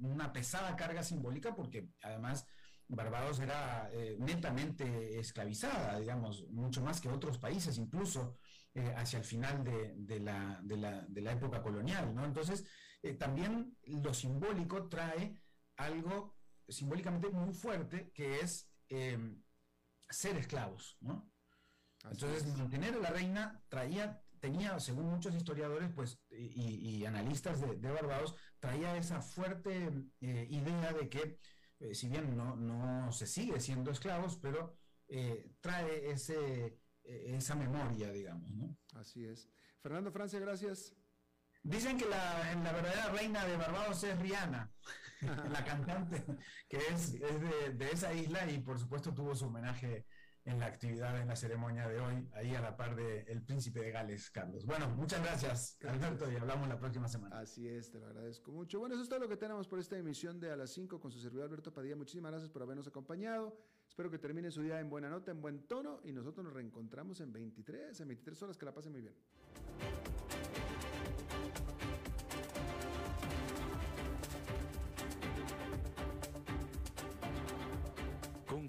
una, pesada carga simbólica porque además Barbados era eh, netamente esclavizada, digamos, mucho más que otros países, incluso eh, hacia el final de, la, de, la, de, la, época colonial, ¿no? Entonces, eh, también lo simbólico trae algo simbólicamente muy fuerte, que es ser esclavos, ¿no? Entonces, mantener a la reina traía, tenía, según muchos historiadores pues, y, analistas de, Barbados, traía esa fuerte idea de que, eh, si bien no, no, se sigue siendo esclavos, pero eh, trae ese, esa memoria, digamos. ¿no? Así es. Fernando Francia, gracias. Dicen que la, la verdadera reina de Barbados es Rihanna, la cantante, que es, es de, de, esa isla y por supuesto tuvo su homenaje en la actividad, en la ceremonia de hoy, ahí a la par del el príncipe de Gales, Carlos. Bueno, muchas gracias, Alberto, y hablamos la próxima semana. Así es, te lo agradezco mucho. Bueno, eso es todo lo que tenemos por esta emisión de A las 5 con su servidor Alberto Padilla. Muchísimas gracias por habernos acompañado. Espero que termine su día en buena nota, en buen tono, y nosotros nos reencontramos en 23, en 23 horas. Que la pasen muy bien.